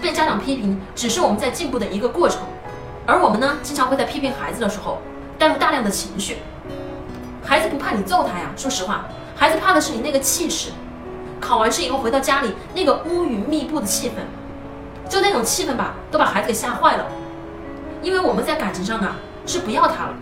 被家长批评只是我们在进步的一个过程而我们呢经常会在批评孩子的时候带入大量的情绪。孩子不怕你揍他呀说实话孩子怕的是你那个气势。考完试以后回到家里那个乌云密布的气氛就那种气氛吧都把孩子给吓坏了。因为我们在感情上啊是不要他了。